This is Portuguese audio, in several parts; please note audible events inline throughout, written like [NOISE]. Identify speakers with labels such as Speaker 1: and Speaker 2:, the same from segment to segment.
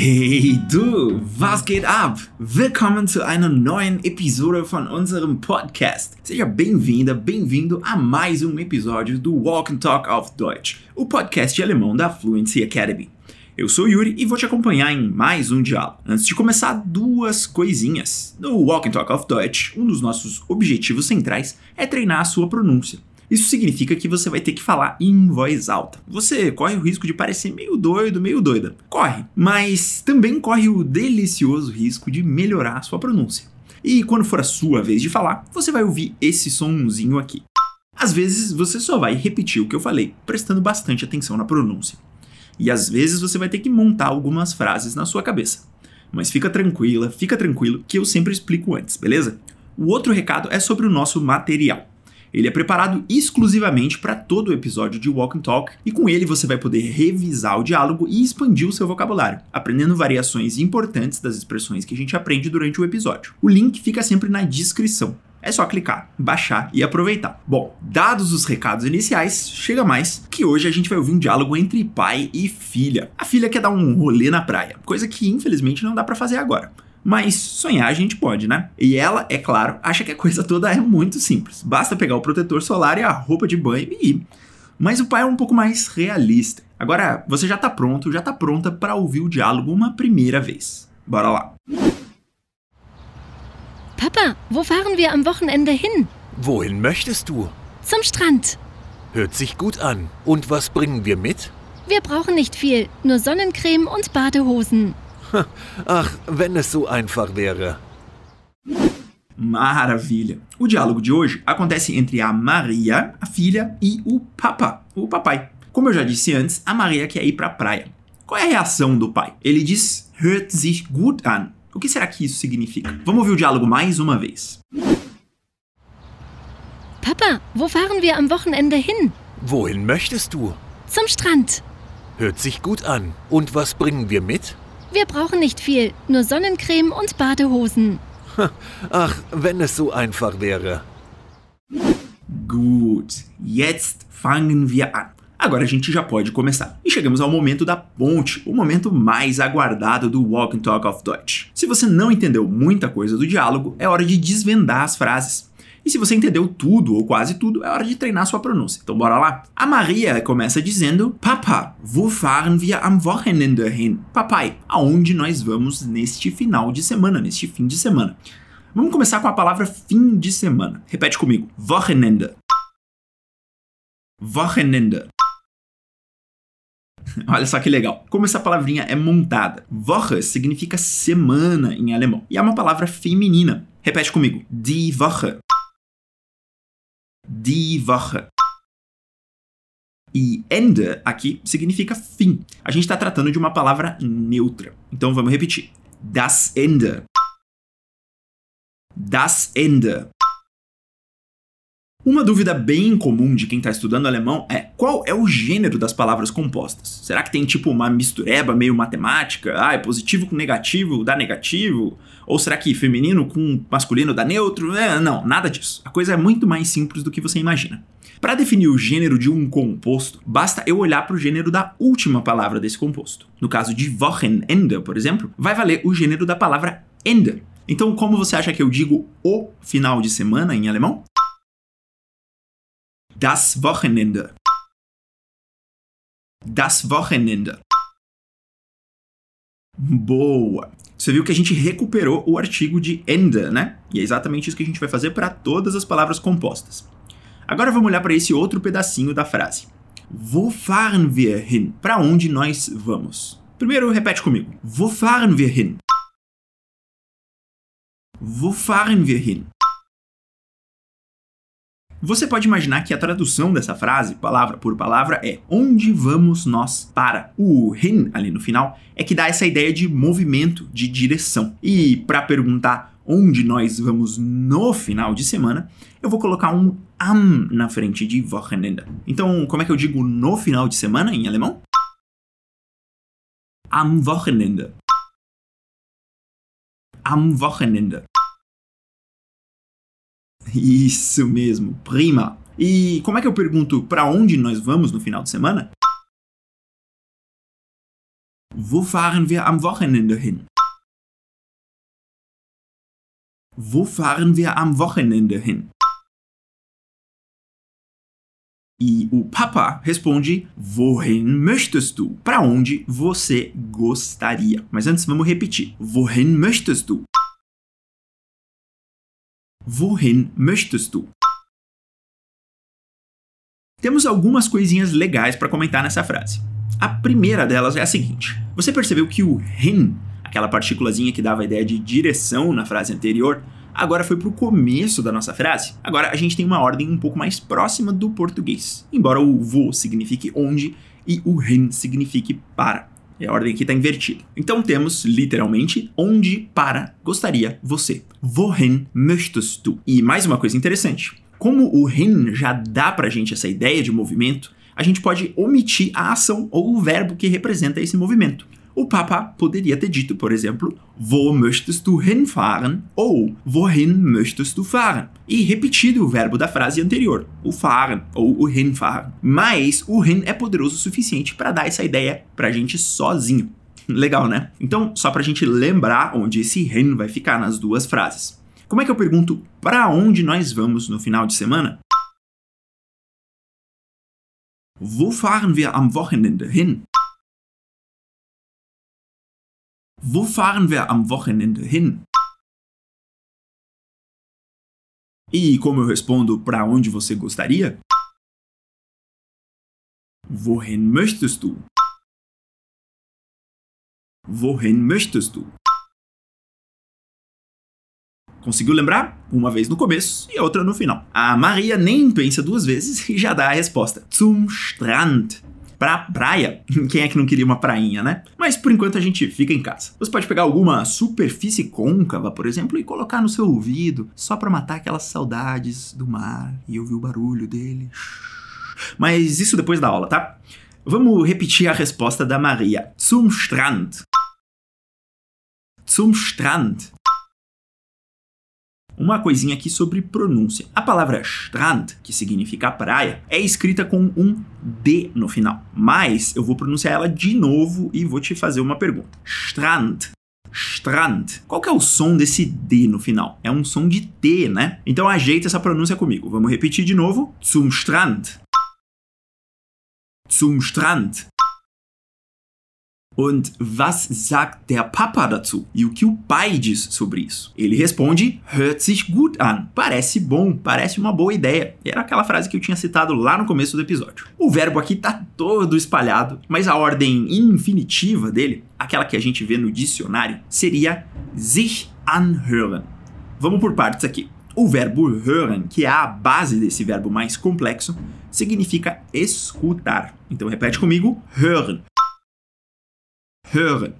Speaker 1: Hey du, was geht ab? Willkommen zu einer neuen Episode von unserem Podcast. Seja bem-vinda, bem-vindo a mais um episódio do Walk and Talk auf Deutsch, o podcast alemão da Fluency Academy. Eu sou Yuri e vou te acompanhar em mais um diálogo. Antes de começar, duas coisinhas. No Walk and Talk auf Deutsch, um dos nossos objetivos centrais é treinar a sua pronúncia. Isso significa que você vai ter que falar em voz alta. Você corre o risco de parecer meio doido, meio doida. Corre. Mas também corre o delicioso risco de melhorar sua pronúncia. E quando for a sua vez de falar, você vai ouvir esse sonzinho aqui. Às vezes você só vai repetir o que eu falei, prestando bastante atenção na pronúncia. E às vezes você vai ter que montar algumas frases na sua cabeça. Mas fica tranquila, fica tranquilo que eu sempre explico antes, beleza? O outro recado é sobre o nosso material. Ele é preparado exclusivamente para todo o episódio de Walk and Talk e com ele você vai poder revisar o diálogo e expandir o seu vocabulário, aprendendo variações importantes das expressões que a gente aprende durante o episódio. O link fica sempre na descrição. É só clicar, baixar e aproveitar. Bom, dados os recados iniciais, chega mais que hoje a gente vai ouvir um diálogo entre pai e filha. A filha quer dar um rolê na praia, coisa que infelizmente não dá para fazer agora. Mas sonhar a gente pode, né? E ela, é claro, acha que a coisa toda é muito simples. Basta pegar o protetor solar e a roupa de banho e ir. Mas o pai é um pouco mais realista. Agora, você já tá pronto, já tá pronta para ouvir o diálogo uma primeira vez. Bora lá.
Speaker 2: Papa, wo fahren wir am Wochenende hin?
Speaker 3: Wohin möchtest du?
Speaker 2: Zum Strand.
Speaker 3: Hört sich gut an. Und was bringen wir mit?
Speaker 2: Wir brauchen nicht viel, nur Sonnencreme und Badehosen. [LAUGHS]
Speaker 3: Ach, wenn es so einfach wäre.
Speaker 1: Maravilha! O diálogo de hoje acontece entre a Maria, a filha, e o Papa, o papai. Como eu já disse antes, a Maria quer ir para a praia. Qual é a reação do pai? Ele diz hört sich gut an. O que será que isso significa? Vamos ouvir o diálogo mais uma vez.
Speaker 2: Papa, wo fahren wir am Wochenende hin?
Speaker 3: Wohin möchtest du?
Speaker 2: Zum Strand.
Speaker 3: Hört sich gut an. Und was bringen wir mit?
Speaker 2: Wir brauchen nicht viel, nur Sonnencreme und Badehosen. [LAUGHS]
Speaker 3: Ach, wenn es so einfach wäre.
Speaker 1: Gut, jetzt fangen wir an. Agora a gente já pode começar. E chegamos ao momento da ponte, o momento mais aguardado do Walk and Talk of Deutsch. Se você não entendeu muita coisa do diálogo, é hora de desvendar as frases. E se você entendeu tudo ou quase tudo, é hora de treinar sua pronúncia. Então bora lá? A Maria começa dizendo: Papa, wo fahren wir am Wochenende hin? Papai, aonde nós vamos neste final de semana, neste fim de semana? Vamos começar com a palavra fim de semana. Repete comigo: Wochenende. Wochenende. [LAUGHS] Olha só que legal. Como essa palavrinha é montada. Woche significa semana em alemão. E é uma palavra feminina. Repete comigo. Die Woche die Woche. E Ende aqui significa fim. A gente está tratando de uma palavra neutra. Então vamos repetir. Das Ende. Das Ende. Uma dúvida bem comum de quem está estudando alemão é qual é o gênero das palavras compostas? Será que tem tipo uma mistureba meio matemática? Ah, é positivo com negativo, dá negativo? Ou será que feminino com masculino dá neutro? É, não, nada disso. A coisa é muito mais simples do que você imagina. Para definir o gênero de um composto, basta eu olhar para o gênero da última palavra desse composto. No caso de Wochenende, por exemplo, vai valer o gênero da palavra Ende. Então, como você acha que eu digo o final de semana em alemão? Das Wochenende. Das Wochenende. Boa! Você viu que a gente recuperou o artigo de Ende, né? E é exatamente isso que a gente vai fazer para todas as palavras compostas. Agora vamos olhar para esse outro pedacinho da frase. Wo fahren wir hin? Para onde nós vamos? Primeiro, repete comigo. Wo fahren wir hin? Wo fahren wir hin? Você pode imaginar que a tradução dessa frase, palavra por palavra, é onde vamos nós para. O hin ali no final é que dá essa ideia de movimento, de direção. E para perguntar onde nós vamos no final de semana, eu vou colocar um am na frente de Wochenende. Então, como é que eu digo no final de semana em alemão? Am Wochenende. Am Wochenende. Isso mesmo, prima. E como é que eu pergunto para onde nós vamos no final de semana? Wo fahren wir am Wochenende hin? Wo fahren wir am Wochenende hin? E o Papa responde: Wohin möchtest du? Para onde você gostaria? Mas antes vamos repetir: Wohin möchtest du? Wohin möchtest du? Temos algumas coisinhas legais para comentar nessa frase. A primeira delas é a seguinte: você percebeu que o hin, aquela partículazinha que dava a ideia de direção na frase anterior, agora foi para o começo da nossa frase. Agora a gente tem uma ordem um pouco mais próxima do português, embora o vo signifique onde e o hin signifique para. A ordem aqui está invertida. Então temos literalmente onde para gostaria você. Wohin möchtest du? E mais uma coisa interessante. Como o hin já dá pra gente essa ideia de movimento, a gente pode omitir a ação ou o verbo que representa esse movimento. O Papa poderia ter dito, por exemplo, Wo möchtest du hinfahren? ou Wohin möchtest du fahren? E repetido o verbo da frase anterior, o fahren ou o hinfahren. Mas o hin é poderoso o suficiente para dar essa ideia pra gente sozinho. Legal, né? Então, só pra gente lembrar onde esse hin vai ficar nas duas frases. Como é que eu pergunto para onde nós vamos no final de semana? Wo fahren wir am Wochenende hin? Wo fahren wir am Wochenende hin? E como eu respondo para onde você gostaria? Wohin möchtest du? Wohin möchtest du? Conseguiu lembrar? Uma vez no começo e outra no final. A Maria nem pensa duas vezes e já dá a resposta. Zum Strand pra praia. [LAUGHS] Quem é que não queria uma prainha, né? Mas por enquanto a gente fica em casa. Você pode pegar alguma superfície côncava, por exemplo, e colocar no seu ouvido, só para matar aquelas saudades do mar e ouvir o barulho dele. Mas isso depois da aula, tá? Vamos repetir a resposta da Maria. Zum Strand. Zum Strand uma coisinha aqui sobre pronúncia. A palavra Strand, que significa praia, é escrita com um D no final. Mas eu vou pronunciar ela de novo e vou te fazer uma pergunta. Strand. Strand. Qual que é o som desse D no final? É um som de T, né? Então ajeita essa pronúncia comigo. Vamos repetir de novo. Zum Strand. Zum Strand. Und was sagt der Papa dazu? E o que o pai diz sobre isso? Ele responde: hört sich gut an. Parece bom, parece uma boa ideia. Era aquela frase que eu tinha citado lá no começo do episódio. O verbo aqui tá todo espalhado, mas a ordem infinitiva dele, aquela que a gente vê no dicionário, seria sich anhören. Vamos por partes aqui. O verbo hören, que é a base desse verbo mais complexo, significa escutar. Então repete comigo: hören hören.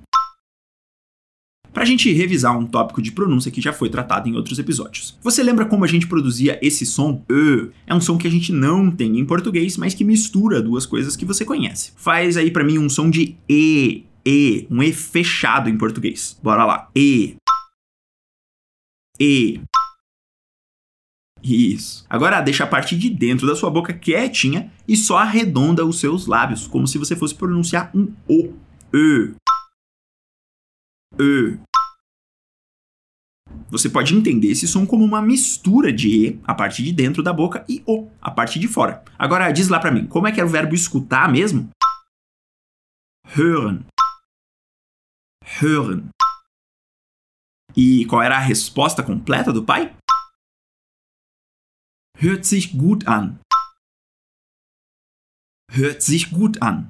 Speaker 1: Para a gente revisar um tópico de pronúncia que já foi tratado em outros episódios. Você lembra como a gente produzia esse som e? É um som que a gente não tem em português, mas que mistura duas coisas que você conhece. Faz aí para mim um som de e, e, um e fechado em português. Bora lá. E. E. Isso. Agora deixa a parte de dentro da sua boca quietinha e só arredonda os seus lábios, como se você fosse pronunciar um O. Ö. Ö. Você pode entender esse som como uma mistura de E, a parte de dentro da boca, e O, a parte de fora. Agora diz lá para mim, como é que era o verbo escutar mesmo? Hören. Hören. E qual era a resposta completa do pai? Hört sich gut an. Hört sich gut an.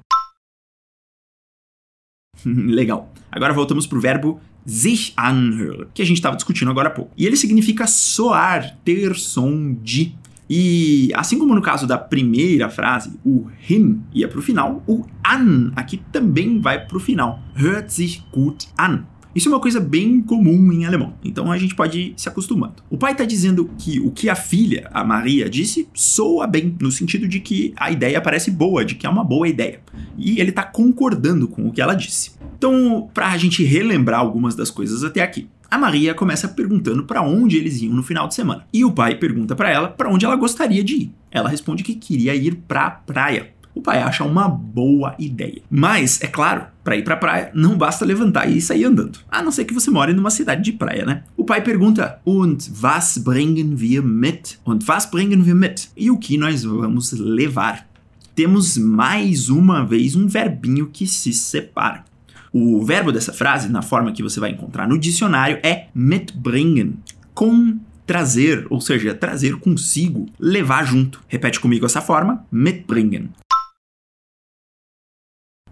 Speaker 1: [LAUGHS] Legal. Agora voltamos para o verbo sich anhören, que a gente estava discutindo agora há pouco. E ele significa soar, ter som de. E assim como no caso da primeira frase, o hin ia para o final, o an aqui também vai para o final. Hört sich gut an. Isso é uma coisa bem comum em alemão, então a gente pode ir se acostumando. O pai está dizendo que o que a filha, a Maria, disse soa bem, no sentido de que a ideia parece boa, de que é uma boa ideia. E ele está concordando com o que ela disse. Então, para a gente relembrar algumas das coisas até aqui. A Maria começa perguntando para onde eles iam no final de semana. E o pai pergunta para ela para onde ela gostaria de ir. Ela responde que queria ir para a praia. O pai acha uma boa ideia. Mas, é claro, para ir para a praia não basta levantar e sair andando. A não ser que você more numa cidade de praia, né? O pai pergunta: "Und was bringen wir mit?" Und was bringen wir mit? E o que nós vamos levar? Temos mais uma vez um verbinho que se separa. O verbo dessa frase, na forma que você vai encontrar no dicionário, é mitbringen, com trazer, ou seja, trazer consigo, levar junto. Repete comigo essa forma: mitbringen.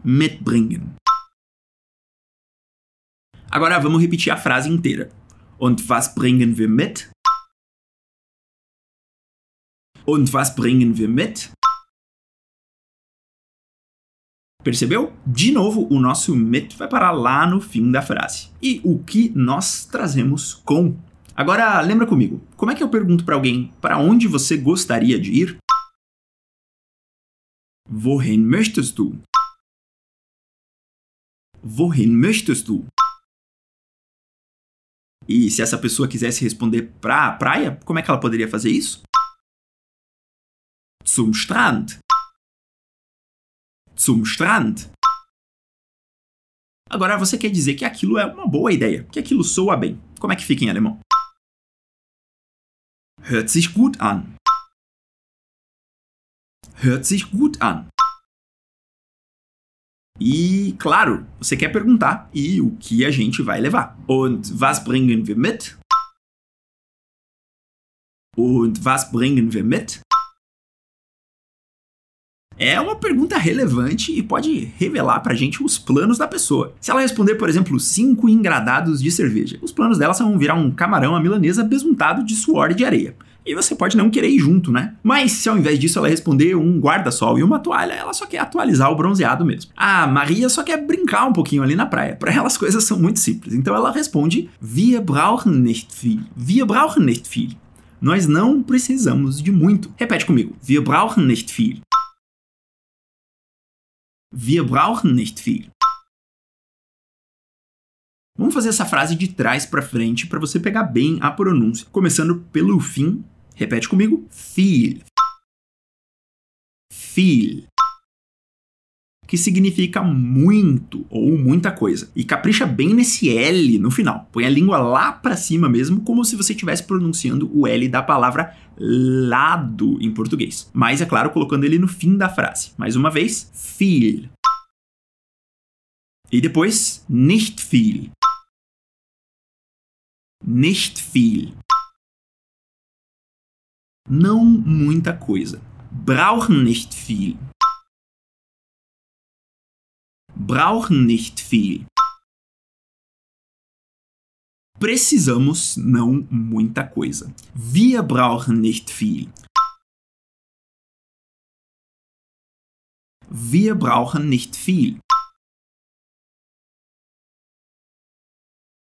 Speaker 1: Mitbringen. Agora vamos repetir a frase inteira. Und was bringen wir mit? Und was bringen wir mit? Percebeu? De novo, o nosso mit vai parar lá no fim da frase. E o que nós trazemos com? Agora, lembra comigo, como é que eu pergunto para alguém para onde você gostaria de ir? Wohin möchtest du? Wohin möchtest du? E se essa pessoa quisesse responder pra praia, como é que ela poderia fazer isso? Zum Strand zum Strand. Agora você quer dizer que aquilo é uma boa ideia, que aquilo soa bem. Como é que fica em alemão? Hört sich gut an. Hört sich gut an. E, claro, você quer perguntar e o que a gente vai levar. Und was bringen wir mit? Und was bringen wir mit? É uma pergunta relevante e pode revelar pra gente os planos da pessoa. Se ela responder, por exemplo, cinco engradados de cerveja, os planos dela são virar um camarão à milanesa besuntado de suor e de areia. E você pode não querer ir junto, né? Mas se ao invés disso ela responder um guarda-sol e uma toalha, ela só quer atualizar o bronzeado mesmo. A Maria só quer brincar um pouquinho ali na praia. Para ela as coisas são muito simples. Então ela responde: Wir brauchen nicht viel. Wir brauchen nicht viel. Nós não precisamos de muito. Repete comigo: Wir brauchen nicht viel. Wir brauchen nicht viel. Vamos fazer essa frase de trás para frente para você pegar bem a pronúncia, começando pelo fim. Repete comigo: viel. Viel que significa muito ou muita coisa. E capricha bem nesse L no final. Põe a língua lá para cima mesmo, como se você estivesse pronunciando o L da palavra lado em português. Mas é claro, colocando ele no fim da frase. Mais uma vez, viel. E depois, nicht viel. Nicht viel. Não muita coisa. Brauchen nicht viel brauchen nicht viel. Precisamos não muita coisa. Wir brauchen nicht viel. Wir brauchen nicht viel.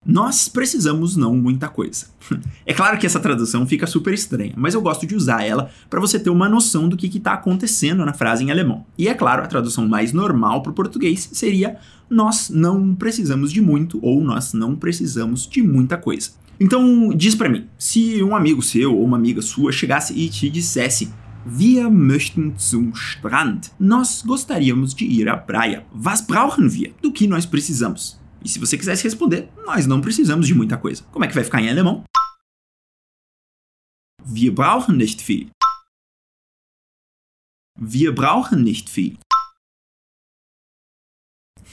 Speaker 1: Nós precisamos não muita coisa. [LAUGHS] É claro que essa tradução fica super estranha, mas eu gosto de usar ela para você ter uma noção do que está acontecendo na frase em alemão. E é claro, a tradução mais normal para o português seria nós não precisamos de muito ou nós não precisamos de muita coisa. Então, diz para mim, se um amigo seu ou uma amiga sua chegasse e te dissesse Wir möchten zum Strand. Nós gostaríamos de ir à praia. Was brauchen wir? Do que nós precisamos? E se você quisesse responder, nós não precisamos de muita coisa. Como é que vai ficar em alemão? Wir brauchen nicht viel. Wir brauchen nicht viel.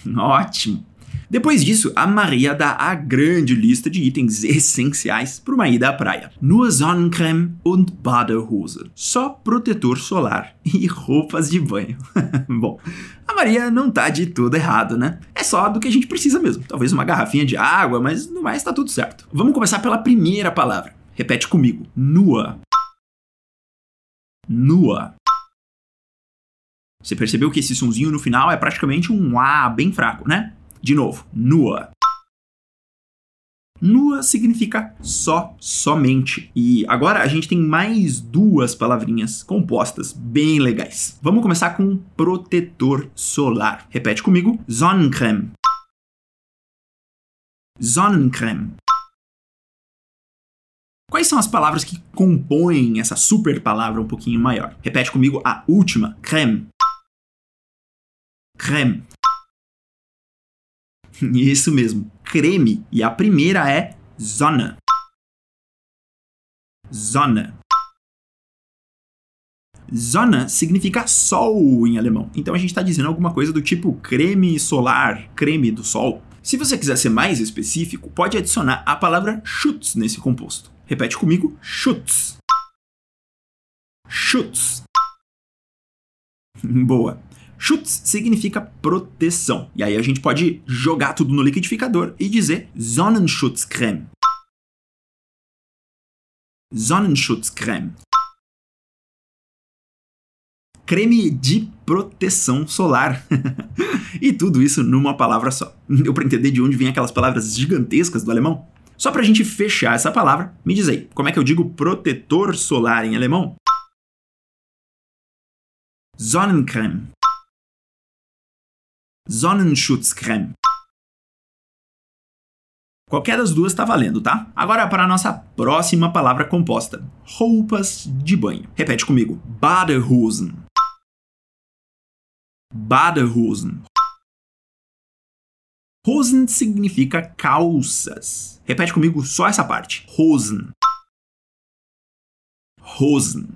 Speaker 1: [LAUGHS] Ótimo! Depois disso, a Maria dá a grande lista de itens essenciais para uma ida à praia. Nur Sonnencreme und Badehose. Só protetor solar [LAUGHS] e roupas de banho. [LAUGHS] Bom, a Maria não tá de tudo errado, né? É só do que a gente precisa mesmo. Talvez uma garrafinha de água, mas no mais tá tudo certo. Vamos começar pela primeira palavra. Repete comigo. Nua. Nua. Você percebeu que esse sonzinho no final é praticamente um A bem fraco, né? De novo, nua. Nua significa só, somente. E agora a gente tem mais duas palavrinhas compostas bem legais. Vamos começar com protetor solar. Repete comigo: Sonnencreme. Sonnencreme. Quais são as palavras que compõem essa super palavra um pouquinho maior? Repete comigo a última: creme. Creme. [LAUGHS] Isso mesmo, creme. E a primeira é Sonne. Sonne. Sonne significa sol em alemão. Então a gente está dizendo alguma coisa do tipo creme solar, creme do sol. Se você quiser ser mais específico, pode adicionar a palavra Schutz nesse composto. Repete comigo: Schutz. Schutz. [LAUGHS] Boa. Schutz significa proteção. E aí a gente pode jogar tudo no liquidificador e dizer Sonnenschutzcreme. Sonnenschutzcreme. Creme de proteção solar. [LAUGHS] e tudo isso numa palavra só. Deu para entender de onde vem aquelas palavras gigantescas do alemão? Só pra gente fechar essa palavra, me diz aí, como é que eu digo protetor solar em alemão? Sonnencreme. Sonnenschutzcreme. Qualquer das duas está valendo, tá? Agora para a nossa próxima palavra composta: roupas de banho. Repete comigo: Badehosen. Badehosen. Hosen significa calças. Repete comigo só essa parte. Hosen. Hosen.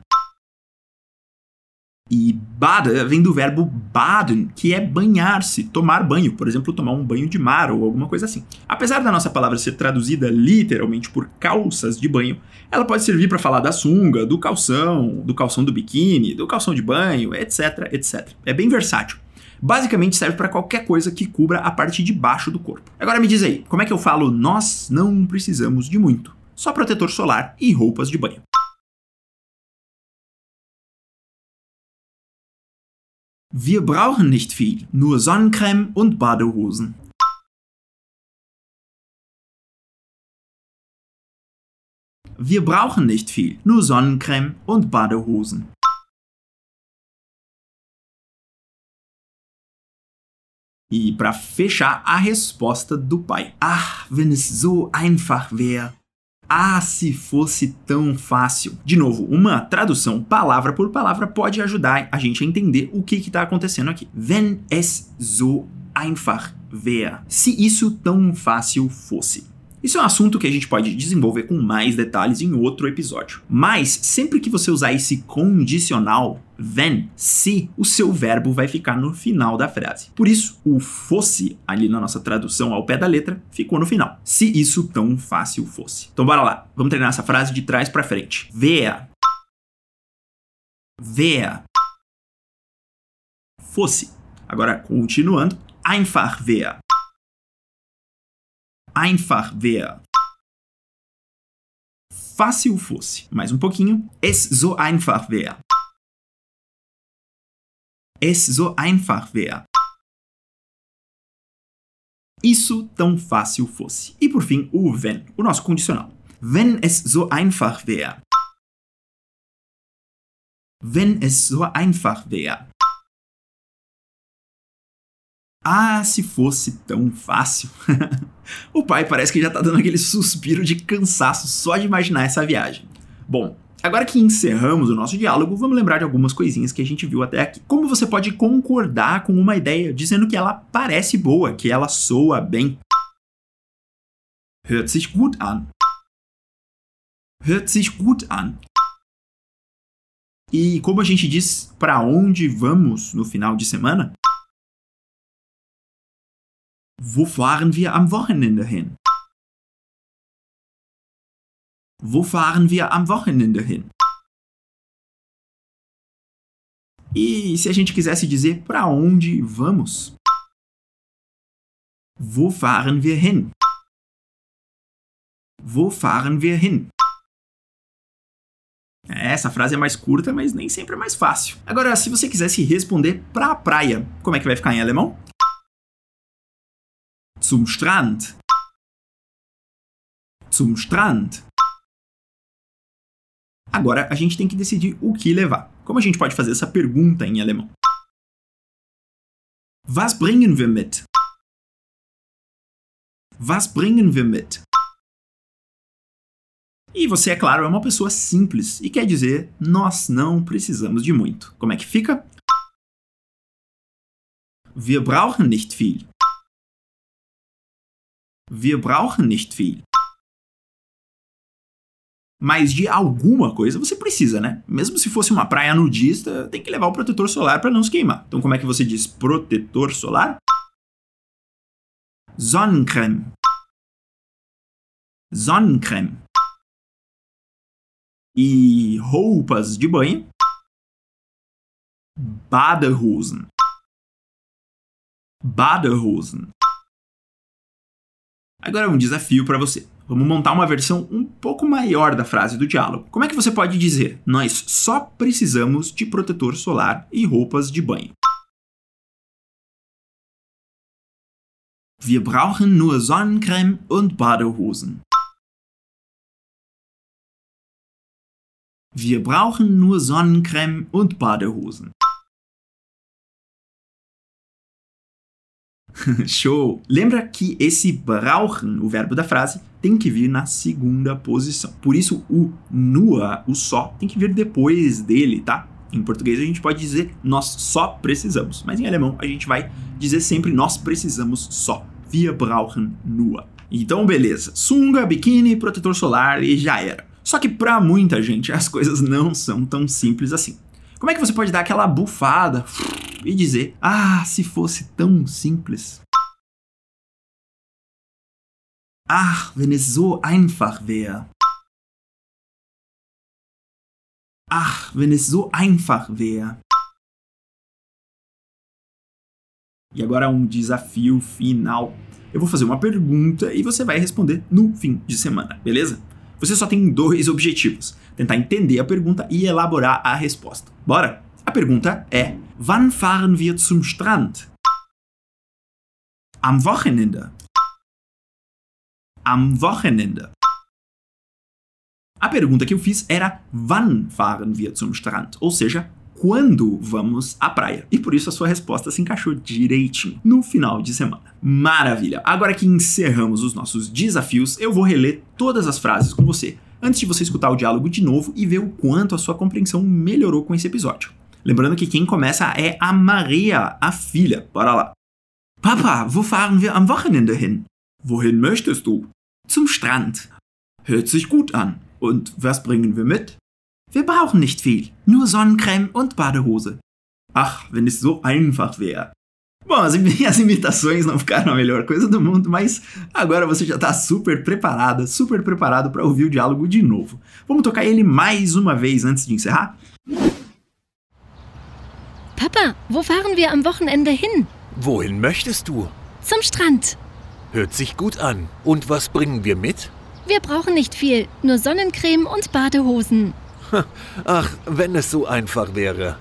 Speaker 1: E bada vem do verbo baden, que é banhar-se, tomar banho, por exemplo, tomar um banho de mar ou alguma coisa assim. Apesar da nossa palavra ser traduzida literalmente por calças de banho, ela pode servir para falar da sunga, do calção, do calção do biquíni, do calção de banho, etc, etc. É bem versátil. Basicamente serve para qualquer coisa que cubra a parte de baixo do corpo. Agora me diz aí, como é que eu falo nós não precisamos de muito? Só protetor solar e roupas de banho. Wir brauchen nicht viel, nur Sonnencreme und Badehosen. Wir brauchen nicht viel, nur Sonnencreme und Badehosen. E para fechar, a resposta do pai. Ah, wenn es so einfach wäre. Ah, se fosse tão fácil. De novo, uma tradução palavra por palavra pode ajudar a gente a entender o que está acontecendo aqui. Wenn es so einfach wäre. Se isso tão fácil fosse. Isso é um assunto que a gente pode desenvolver com mais detalhes em outro episódio. Mas sempre que você usar esse condicional when, se, o seu verbo vai ficar no final da frase. Por isso, o fosse ali na nossa tradução ao pé da letra ficou no final. Se isso tão fácil fosse. Então bora lá. Vamos treinar essa frase de trás para frente. Vea. Vea. Fosse. Agora continuando. Einfach vea einfach wäre. Fácil fosse. Mais um pouquinho. Es so einfach wäre. Es so einfach wäre. Isso tão fácil fosse. E por fim, o wenn, o nosso condicional. Wenn es so einfach wäre. Wenn es so einfach wäre. Ah, se fosse tão fácil. [LAUGHS] o pai parece que já tá dando aquele suspiro de cansaço só de imaginar essa viagem. Bom, agora que encerramos o nosso diálogo, vamos lembrar de algumas coisinhas que a gente viu até aqui. Como você pode concordar com uma ideia dizendo que ela parece boa, que ela soa bem? Hört sich gut an. Hört sich gut an. E como a gente diz para onde vamos no final de semana? Wo fahren wir am Wochenende hin? Wo fahren wir am Wochenende hin? E se a gente quisesse dizer para onde vamos? Wo fahren wir hin? Wo fahren wir hin? Essa frase é mais curta, mas nem sempre é mais fácil. Agora, se você quisesse responder para a praia, como é que vai ficar em alemão? Zum Strand. Zum Strand. Agora a gente tem que decidir o que levar. Como a gente pode fazer essa pergunta em alemão? Was bringen wir mit? Was bringen wir mit? E você, é claro, é uma pessoa simples e quer dizer nós não precisamos de muito. Como é que fica? Wir brauchen nicht viel. Wir brauchen nicht viel. Mas de alguma coisa você precisa, né? Mesmo se fosse uma praia nudista, tem que levar o protetor solar para não se queimar. Então, como é que você diz protetor solar? Sonnencreme. Sonnencreme. E roupas de banho? Badehosen. Badehosen. Agora um desafio para você. Vamos montar uma versão um pouco maior da frase do diálogo. Como é que você pode dizer: Nós só precisamos de protetor solar e roupas de banho? Wir brauchen nur Sonnencreme und Badehosen. Wir brauchen nur Sonnencreme und Badehosen. [LAUGHS] Show! Lembra que esse brauchen, o verbo da frase, tem que vir na segunda posição. Por isso, o nua, o só, tem que vir depois dele, tá? Em português a gente pode dizer nós só precisamos, mas em alemão a gente vai dizer sempre nós precisamos só. Wir brauchen nur. Então, beleza. Sunga, biquíni, protetor solar e já era. Só que para muita gente as coisas não são tão simples assim. Como é que você pode dar aquela bufada e dizer: Ah, se fosse tão simples? Ach, wenn es so einfach wäre. Ach, wenn es so einfach wäre. E agora um desafio final. Eu vou fazer uma pergunta e você vai responder no fim de semana, beleza? Você só tem dois objetivos: tentar entender a pergunta e elaborar a resposta. Bora? A pergunta é: Wann fahren wir zum Strand? Am Wochenende. Am Wochenende. A pergunta que eu fiz era Wann fahren wir zum Strand? Ou seja, quando vamos à praia. E por isso a sua resposta se encaixou direitinho no final de semana. Maravilha! Agora que encerramos os nossos desafios, eu vou reler todas as frases com você, antes de você escutar o diálogo de novo e ver o quanto a sua compreensão melhorou com esse episódio. Lembrando que quem começa é a Maria, a filha. Bora lá. Papa, wo fahren wir am Wochenende hin? Wohin möchtest du? Zum Strand. Hört sich gut an. Und was bringen wir mit? Wir brauchen nicht viel, nur Sonnencreme und Badehose. Ach, wenn es so einfach wäre. Bom, as, as imitações não ficaram a melhor coisa do mundo, mas agora você já está super preparada, super preparado para ouvir o diálogo de novo. Vamos tocar ele mais uma vez antes de encerrar?
Speaker 2: Papa, wo fahren wir am Wochenende hin?
Speaker 3: Wohin möchtest du?
Speaker 2: Zum Strand.
Speaker 3: Hört sich gut an. Und was bringen wir mit?
Speaker 2: Wir brauchen nicht viel, nur Sonnencreme und Badehosen. [LAUGHS]
Speaker 3: Ach, wenn es so einfach wäre.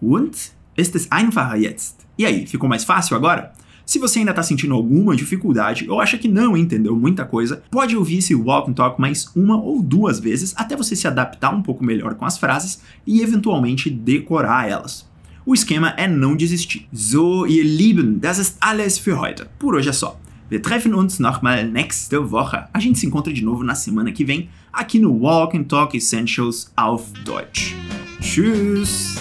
Speaker 1: Und? Ist es einfacher jetzt? E aí, ficou mais fácil agora? Se você ainda está sentindo alguma dificuldade ou acha que não entendeu muita coisa, pode ouvir esse Walk and Talk mais uma ou duas vezes até você se adaptar um pouco melhor com as frases e eventualmente decorar elas. O esquema é não desistir. So, ihr Lieben, das ist alles für heute. Por hoje é só. Wir treffen uns nochmal nächste Woche. A gente se encontra de novo na semana que vem aqui no Walk and Talk Essentials auf Deutsch. Tschüss!